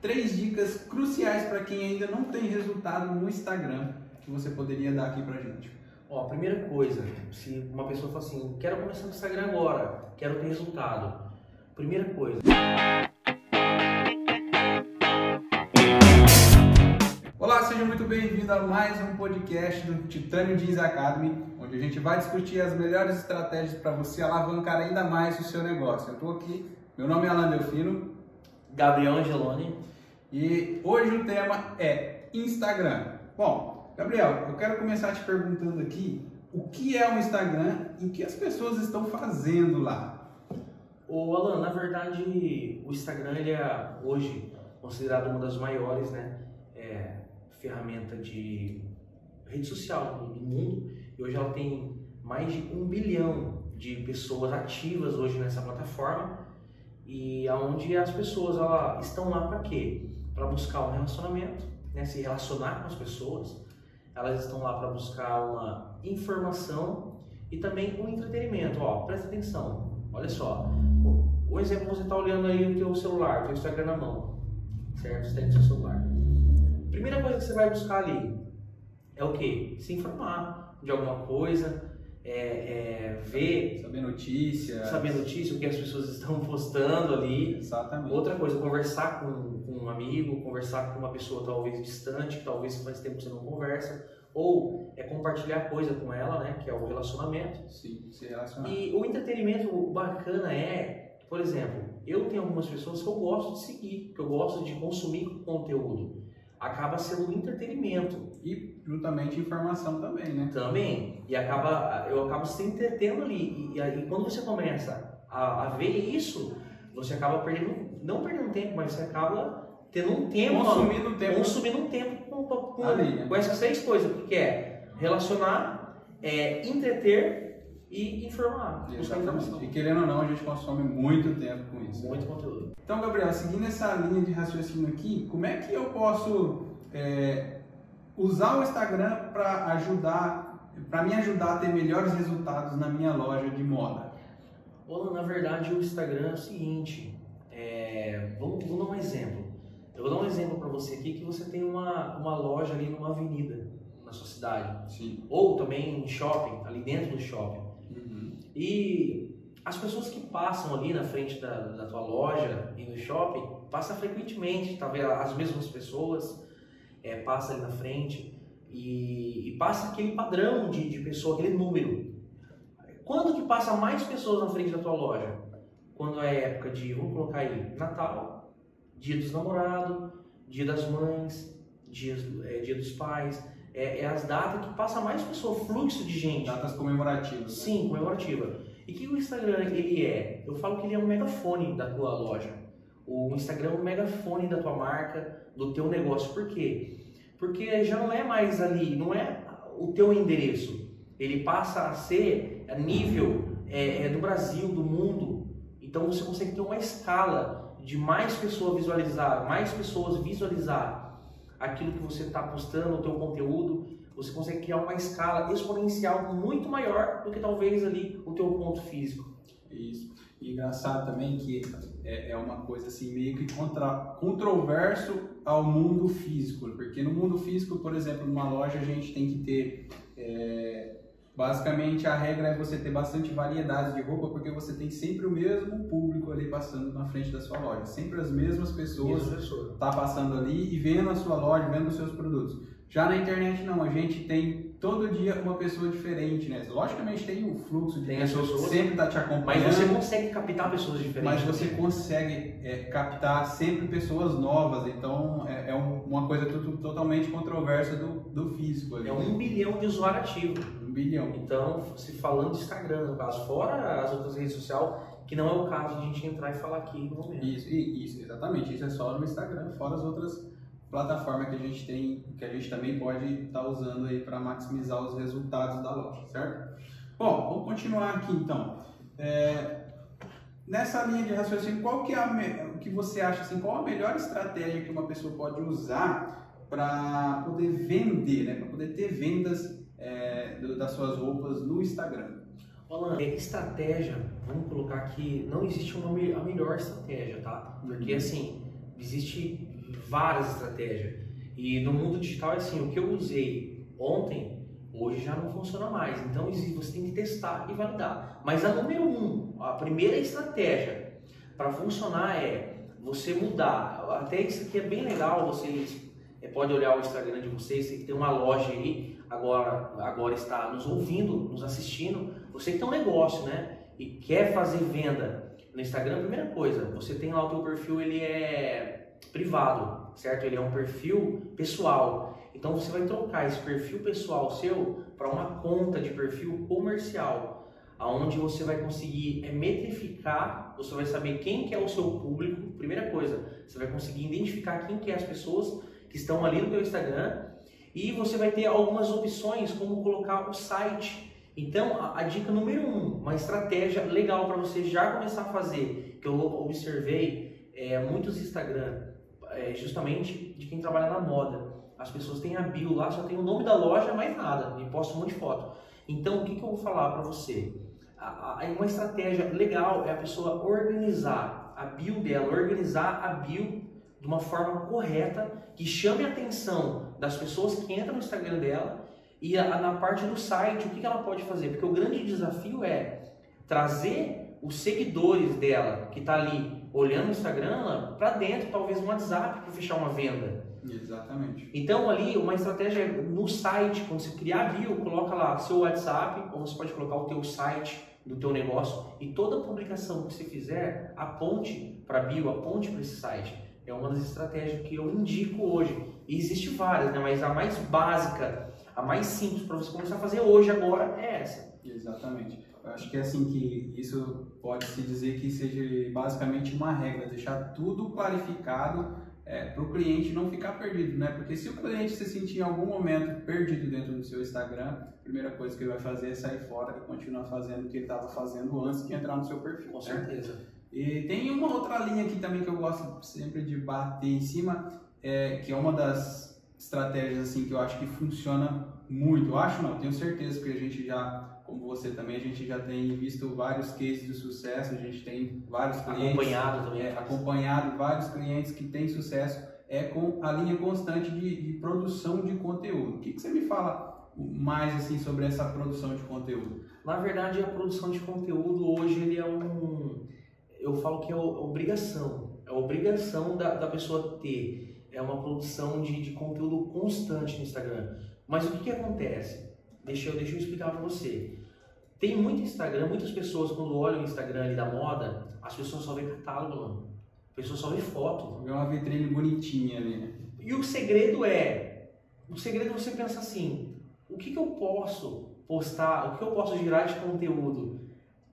três dicas cruciais para quem ainda não tem resultado no Instagram que você poderia dar aqui pra gente. Ó, a primeira coisa, se uma pessoa fala assim, quero começar no Instagram agora, quero ter resultado. Primeira coisa. Olá, seja muito bem-vindo a mais um podcast do Titânio Jeans Academy, onde a gente vai discutir as melhores estratégias para você alavancar ainda mais o seu negócio. Eu estou aqui, meu nome é Alan Delfino. Gabriel Angeloni. E hoje o tema é Instagram. Bom, Gabriel, eu quero começar te perguntando aqui o que é o Instagram e o que as pessoas estão fazendo lá. O Alan, na verdade, o Instagram ele é hoje considerado uma das maiores, né, é, ferramenta de rede social do mundo. E hoje ela tem mais de um bilhão de pessoas ativas hoje nessa plataforma e aonde as pessoas ela, estão lá para quê? Para buscar um relacionamento, né, se relacionar com as pessoas. Elas estão lá para buscar uma informação e também um entretenimento. Ó, presta atenção. Olha só. O exemplo você está olhando aí o teu celular, o teu Instagram na mão, certo? Você tem no seu celular. Primeira coisa que você vai buscar ali é o que? Se informar de alguma coisa, é, é, ver. Saber notícia. Saber notícia, o que as pessoas estão postando ali. Exatamente. Outra coisa, conversar com, com um amigo, conversar com uma pessoa talvez distante, que talvez faz tempo que você não conversa. Ou é compartilhar coisa com ela, né? Que é o relacionamento. Sim, se relacionar. E o entretenimento bacana é, por exemplo, eu tenho algumas pessoas que eu gosto de seguir, que eu gosto de consumir conteúdo acaba sendo um entretenimento. E juntamente informação também, né? Também. E acaba, eu acabo se entretendo ali. E, e, quando você começa a, a, ver isso, você acaba perdendo, não perdendo tempo, mas você acaba tendo um tempo. Consumindo um tempo. Consumindo um tempo com, com, ali, né? com essas seis coisas, que é relacionar, é, entreter e informar. E querendo ou não, a gente consome muito tempo com isso. Muito conteúdo. Então, Gabriel, seguindo essa linha de raciocínio aqui, como é que eu posso é, usar o Instagram para ajudar, para me ajudar a ter melhores resultados na minha loja de moda? Olá, na verdade, o Instagram é o seguinte. É, vamos, vamos dar um exemplo. Eu vou dar um exemplo para você aqui que você tem uma, uma loja ali numa avenida na sua cidade. Sim. Ou também em shopping, ali dentro do shopping. E as pessoas que passam ali na frente da, da tua loja e no shopping, passam frequentemente, talvez as mesmas pessoas, é, passa ali na frente e, e passa aquele padrão de, de pessoa, aquele número. Quando que passa mais pessoas na frente da tua loja? Quando é época de, vamos colocar aí, Natal, Dia dos Namorados, Dia das Mães, Dia, é, dia dos Pais, é, é as datas que passa mais pessoa, fluxo de gente. Datas comemorativas. Sim, comemorativa. E que o Instagram ele é? Eu falo que ele é um megafone da tua loja. O Instagram é um megafone da tua marca, do teu negócio. Por quê? Porque já não é mais ali, não é o teu endereço. Ele passa a ser a nível é, é do Brasil, do mundo. Então você consegue ter uma escala de mais pessoas visualizar, mais pessoas visualizar aquilo que você está postando, o teu conteúdo, você consegue criar uma escala exponencial muito maior do que talvez ali o teu ponto físico. Isso. E engraçado também que é, é uma coisa assim meio que contra, controverso ao mundo físico, porque no mundo físico, por exemplo, numa loja a gente tem que ter é, Basicamente, a regra é você ter bastante variedade de roupa, porque você tem sempre o mesmo público ali passando na frente da sua loja. Sempre as mesmas pessoas estão tá passando ali e vendo a sua loja, vendo os seus produtos. Já na internet, não. A gente tem todo dia uma pessoa diferente, né? Logicamente tem o fluxo de tem pessoas, pessoas sempre está te acompanhando. Mas você consegue captar pessoas diferentes. Mas você consegue é, captar sempre pessoas novas. Então, é, é uma coisa totalmente controversa do, do físico. Ali, é um né? bilhão de usuários ativos bilhão. Então, se falando de Instagram, no caso, fora as outras redes sociais, que não é o caso de a gente entrar e falar aqui no momento. Isso, isso, exatamente. Isso é só no Instagram, fora as outras plataformas que a gente tem, que a gente também pode estar tá usando aí para maximizar os resultados da loja, certo? Bom, vamos continuar aqui então. É, nessa linha de raciocínio, qual que é a, o que você acha assim, qual a melhor estratégia que uma pessoa pode usar para poder vender, né, para poder ter vendas é, das suas roupas no Instagram? Alan, é, estratégia, vamos colocar aqui, não existe uma a melhor estratégia, tá? Porque uhum. assim, existe várias estratégias. E no mundo digital é assim, o que eu usei ontem, hoje já não funciona mais. Então você tem que testar e validar. Mas a número um, a primeira estratégia para funcionar é você mudar. Até isso aqui é bem legal, vocês é, pode olhar o Instagram de vocês, tem uma loja aí, agora, agora está nos ouvindo, nos assistindo. Você que tem um negócio, né? E quer fazer venda no Instagram, primeira coisa, você tem lá o teu perfil, ele é privado, certo? Ele é um perfil pessoal. Então você vai trocar esse perfil pessoal seu para uma conta de perfil comercial, aonde você vai conseguir é, metrificar, você vai saber quem que é o seu público. Primeira coisa, você vai conseguir identificar quem que é as pessoas que estão ali no teu Instagram e você vai ter algumas opções como colocar o site. Então, a, a dica número um, uma estratégia legal para você já começar a fazer, que eu observei é, muitos Instagram, é, justamente de quem trabalha na moda. As pessoas têm a bio lá, só tem o nome da loja, mais nada, e posta um monte de foto. Então, o que, que eu vou falar para você? A, a, uma estratégia legal é a pessoa organizar a bio dela, organizar a bio de uma forma correta, que chame a atenção das pessoas que entram no Instagram dela e a, na parte do site, o que, que ela pode fazer? Porque o grande desafio é trazer os seguidores dela, que está ali olhando o Instagram, para dentro, talvez no WhatsApp, para fechar uma venda. Exatamente. Então ali, uma estratégia no site, quando você criar a bio, coloca lá seu WhatsApp, ou você pode colocar o teu site do teu negócio, e toda publicação que você fizer, aponte para a bio, aponte para esse site é uma das estratégias que eu indico hoje. E existe várias, né? mas a mais básica, a mais simples para você começar a fazer hoje, agora, é essa. Exatamente. Acho que é assim que isso pode se dizer que seja basicamente uma regra, deixar tudo clarificado é, para o cliente não ficar perdido, né? Porque se o cliente se sentir em algum momento perdido dentro do seu Instagram, a primeira coisa que ele vai fazer é sair fora e continuar fazendo o que ele estava fazendo antes de entrar no seu perfil. Com certeza. E tem uma outra linha aqui também que eu gosto sempre de bater em cima, é, que é uma das estratégias assim que eu acho que funciona muito. Eu acho não, tenho certeza que a gente já, como você também, a gente já tem visto vários cases de sucesso, a gente tem vários clientes acompanhado também, é, acompanhado vários clientes que têm sucesso é com a linha constante de, de produção de conteúdo. O que, que você me fala mais assim sobre essa produção de conteúdo? Na verdade, a produção de conteúdo hoje ele é um eu falo que é obrigação. É obrigação da, da pessoa ter é uma produção de, de conteúdo constante no Instagram. Mas o que, que acontece? Deixa eu, deixa eu explicar para você. Tem muito Instagram, muitas pessoas quando olham o Instagram ali da moda, as pessoas só veem catálogo, mano. As pessoas só veem foto. Vê uma vitrine bonitinha ali, né? E o segredo é, o segredo é você pensar assim, o que, que eu posso postar, o que eu posso gerar de conteúdo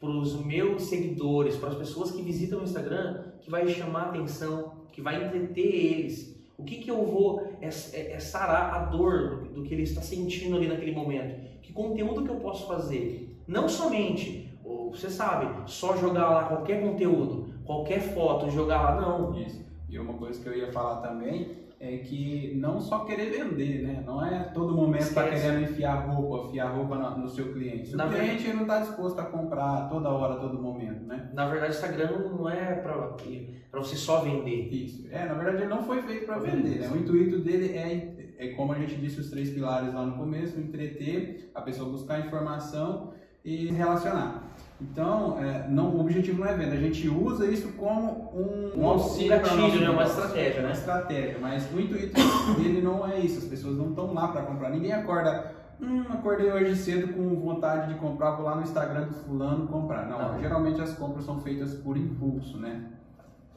para os meus seguidores, para as pessoas que visitam o Instagram, que vai chamar atenção, que vai entreter eles. O que, que eu vou é, é, é sarar a dor do, do, que ele está sentindo ali naquele momento. Que conteúdo que eu posso fazer? Não somente, você sabe, só jogar lá qualquer conteúdo, qualquer foto, jogar lá, não. Isso. E uma coisa que eu ia falar também é que não só querer vender, né? Não é todo momento estar tá querendo enfiar roupa, enfiar roupa no, no seu cliente. Se o cliente verdade, não está disposto a comprar toda hora, todo momento, né? Na verdade, o Instagram não é para você só vender. Isso. É, na verdade, ele não foi feito para vender, né? O intuito dele é, é, como a gente disse, os três pilares lá no começo, entreter, a pessoa buscar informação e relacionar. Então, é, não, o objetivo não é venda, a gente usa isso como um, um auxílio, uma estratégia, né? Uma estratégia, mas o intuito dele não é isso, as pessoas não estão lá para comprar. Ninguém acorda, hum, acordei hoje cedo com vontade de comprar, vou lá no Instagram do fulano comprar. Não, não. geralmente as compras são feitas por impulso, né?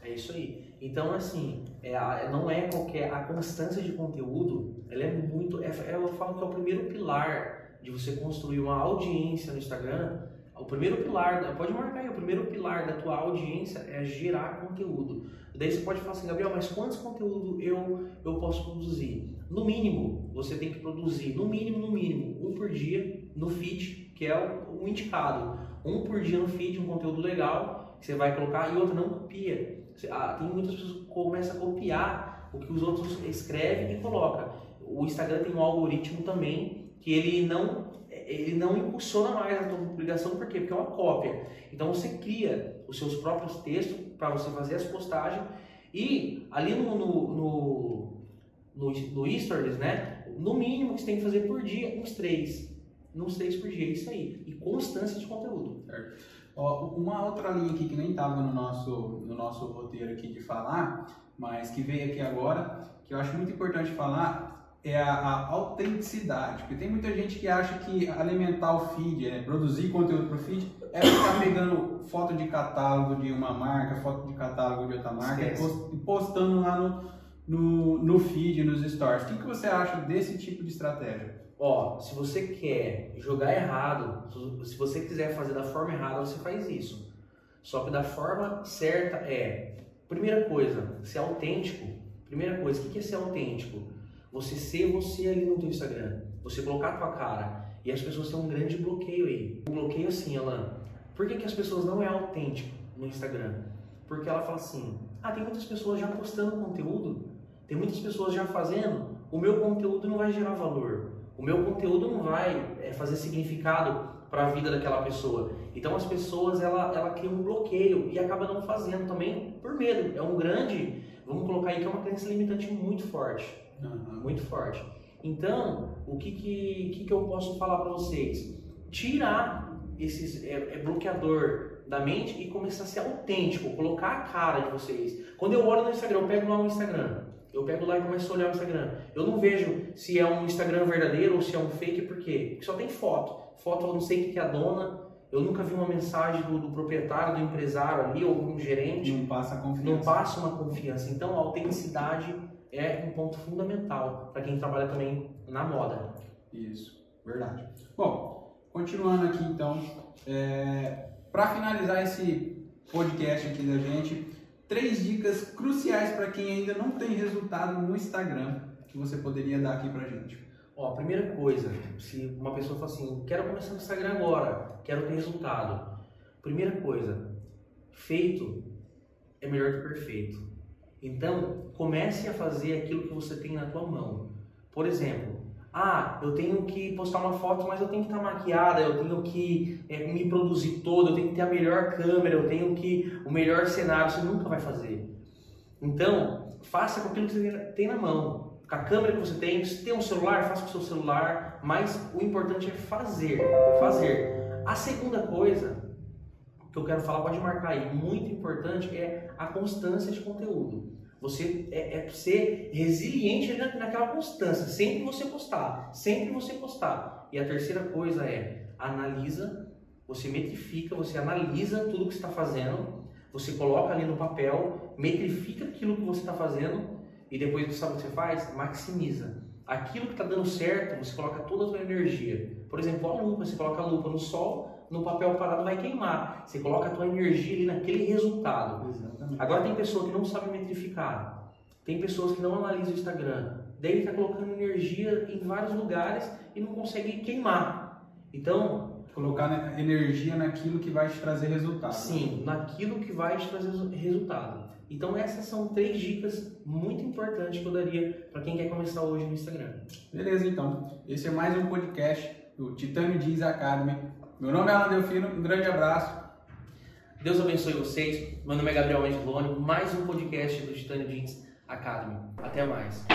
É isso aí. Então, assim, é, não é qualquer. A constância de conteúdo, ela é muito. É, eu falo que é o primeiro pilar de você construir uma audiência no Instagram o primeiro pilar, pode marcar aí, o primeiro pilar da tua audiência é gerar conteúdo. Daí você pode falar assim, Gabriel, mas quantos conteúdo eu, eu posso produzir? No mínimo, você tem que produzir, no mínimo, no mínimo, um por dia no feed, que é o, o indicado. Um por dia no feed, um conteúdo legal, que você vai colocar, e outro não copia. Você, ah, tem muitas pessoas que começam a copiar o que os outros escrevem e coloca. O Instagram tem um algoritmo também que ele não ele não impulsiona mais a tua publicação, por quê? Porque é uma cópia. Então você cria os seus próprios textos para você fazer as postagens E ali no, no, no, no, no Stories, né? No mínimo que você tem que fazer por dia, uns três. Uns três por dia, isso aí. E constância de conteúdo. Certo. Ó, uma outra linha aqui que nem estava no nosso, no nosso roteiro aqui de falar, mas que veio aqui agora, que eu acho muito importante falar, é a, a, autenticidade. Porque tem muita gente que acha que alimentar o feed, é, produzir conteúdo para o feed, é ficar pegando foto de catálogo de uma marca, foto de catálogo de outra marca e postando lá no, no, no feed, nos stories. O que, que você acha desse tipo de estratégia? Ó, se você quer jogar errado, se você quiser fazer da forma errada, você faz isso. Só que da forma certa é, primeira coisa, ser autêntico. Primeira coisa, o que é ser autêntico? Você ser você ali no teu Instagram, você colocar a tua cara. E as pessoas têm um grande bloqueio aí. Um bloqueio assim, Alan. Por que, que as pessoas não é autêntico no Instagram? Porque ela fala assim, ah, tem muitas pessoas já postando conteúdo, tem muitas pessoas já fazendo, o meu conteúdo não vai gerar valor, o meu conteúdo não vai é, fazer significado para a vida daquela pessoa. Então as pessoas ela ela cria um bloqueio e acaba não fazendo também por medo. É um grande, vamos colocar aí que é uma crença limitante muito forte. Uhum. Muito forte. Então, o que, que, que, que eu posso falar para vocês? Tirar esses é, é, bloqueador da mente e começar a ser autêntico, colocar a cara de vocês. Quando eu olho no Instagram, eu pego lá o Instagram. Eu pego lá e começo a olhar o Instagram. Eu não vejo se é um Instagram verdadeiro ou se é um fake, por quê? Porque só tem foto. Foto eu não sei o que é a dona, eu nunca vi uma mensagem do, do, proprietário, do empresário ali, ou um gerente. Não passa confiança. Não passa uma confiança. Então, a autenticidade é um ponto fundamental para quem trabalha também na moda. Isso, verdade. Bom, continuando aqui então, é, para finalizar esse podcast aqui da gente, três dicas cruciais para quem ainda não tem resultado no Instagram que você poderia dar aqui para gente. Ó, a primeira coisa, se uma pessoa fala assim, quero começar no Instagram agora, quero ter resultado. Primeira coisa, feito é melhor que perfeito. Então, comece a fazer aquilo que você tem na tua mão. Por exemplo, ah, eu tenho que postar uma foto, mas eu tenho que estar maquiada, eu tenho que é, me produzir todo, eu tenho que ter a melhor câmera, eu tenho que o melhor cenário, você nunca vai fazer. Então, faça com aquilo que você tem na mão. Com a câmera que você tem, se tem um celular, faça com o seu celular, mas o importante é fazer, fazer. A segunda coisa que eu quero falar, pode marcar aí, muito importante, é a constância de conteúdo. Você é, é ser resiliente na, naquela constância, sempre você postar, sempre você postar. E a terceira coisa é analisa, você metrifica, você analisa tudo que está fazendo, você coloca ali no papel, metrifica aquilo que você está fazendo e depois sabe o que você faz? Maximiza. Aquilo que está dando certo, você coloca toda a sua energia. Por exemplo, a lupa, você coloca a lupa no sol, no papel parado vai queimar. Você coloca a tua energia ali naquele resultado. Exatamente. Agora tem pessoa que não sabe metrificar. Tem pessoas que não analisam o Instagram. Daí está colocando energia em vários lugares e não consegue queimar. Então, colocar energia naquilo que vai te trazer resultado. Sim, naquilo que vai te trazer resultado. Então essas são três dicas muito importantes que eu daria para quem quer começar hoje no Instagram. Beleza, então. Esse é mais um podcast do Titânio Jeans Academy. Meu nome é Alan Delfino, um grande abraço. Deus abençoe vocês. Meu nome é Gabriel Angeloni, mais um podcast do Titânio Jeans Academy. Até mais.